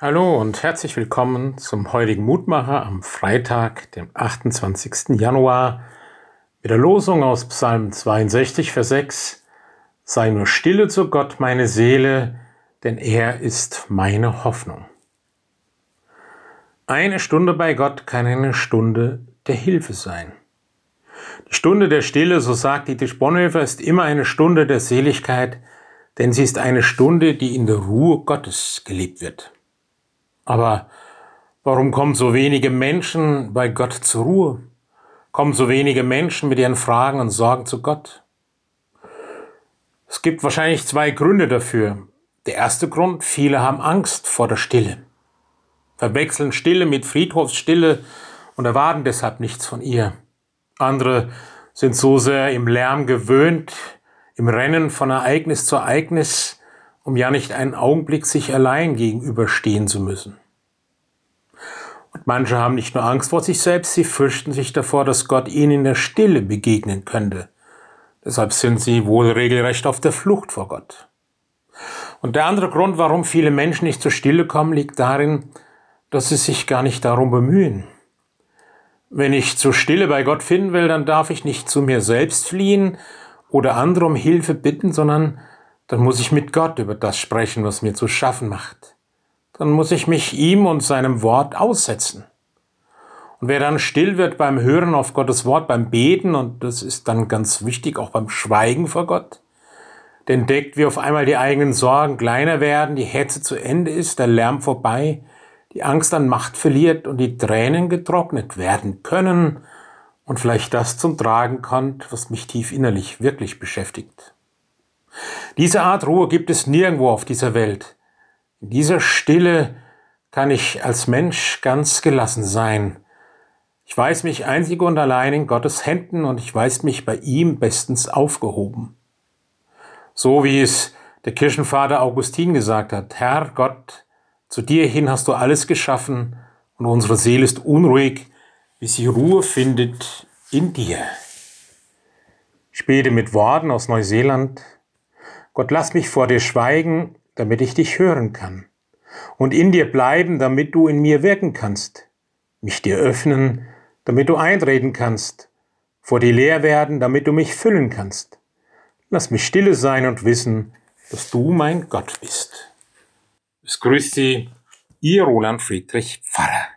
Hallo und herzlich willkommen zum heutigen Mutmacher am Freitag, dem 28. Januar, mit der Losung aus Psalm 62, Vers 6. Sei nur stille zu Gott, meine Seele, denn er ist meine Hoffnung. Eine Stunde bei Gott kann eine Stunde der Hilfe sein. Die Stunde der Stille, so sagt Dietrich Bonhoeffer, ist immer eine Stunde der Seligkeit, denn sie ist eine Stunde, die in der Ruhe Gottes gelebt wird. Aber warum kommen so wenige Menschen bei Gott zur Ruhe? Kommen so wenige Menschen mit ihren Fragen und Sorgen zu Gott? Es gibt wahrscheinlich zwei Gründe dafür. Der erste Grund, viele haben Angst vor der Stille, verwechseln Stille mit Friedhofsstille und erwarten deshalb nichts von ihr. Andere sind so sehr im Lärm gewöhnt, im Rennen von Ereignis zu Ereignis, um ja nicht einen Augenblick sich allein gegenüberstehen zu müssen. Und manche haben nicht nur Angst vor sich selbst, sie fürchten sich davor, dass Gott ihnen in der Stille begegnen könnte. Deshalb sind sie wohl regelrecht auf der Flucht vor Gott. Und der andere Grund, warum viele Menschen nicht zur Stille kommen, liegt darin, dass sie sich gar nicht darum bemühen. Wenn ich zur Stille bei Gott finden will, dann darf ich nicht zu mir selbst fliehen oder andere um Hilfe bitten, sondern dann muss ich mit Gott über das sprechen, was mir zu schaffen macht. Dann muss ich mich ihm und seinem Wort aussetzen. Und wer dann still wird beim Hören auf Gottes Wort, beim Beten, und das ist dann ganz wichtig, auch beim Schweigen vor Gott, der entdeckt, wie auf einmal die eigenen Sorgen kleiner werden, die Hetze zu Ende ist, der Lärm vorbei, die Angst an Macht verliert und die Tränen getrocknet werden können und vielleicht das zum Tragen kommt, was mich tief innerlich wirklich beschäftigt. Diese Art Ruhe gibt es nirgendwo auf dieser Welt. In dieser Stille kann ich als Mensch ganz gelassen sein. Ich weiß mich einzig und allein in Gottes Händen und ich weiß mich bei ihm bestens aufgehoben. So wie es der Kirchenvater Augustin gesagt hat, Herr Gott, zu dir hin hast du alles geschaffen und unsere Seele ist unruhig, wie sie Ruhe findet in dir. Ich bete mit Worten aus Neuseeland, Gott, lass mich vor dir schweigen, damit ich dich hören kann. Und in dir bleiben, damit du in mir wirken kannst. Mich dir öffnen, damit du eintreten kannst. Vor dir leer werden, damit du mich füllen kannst. Lass mich stille sein und wissen, dass du mein Gott bist. Es grüßt Sie, Ihr Roland Friedrich Pfarrer.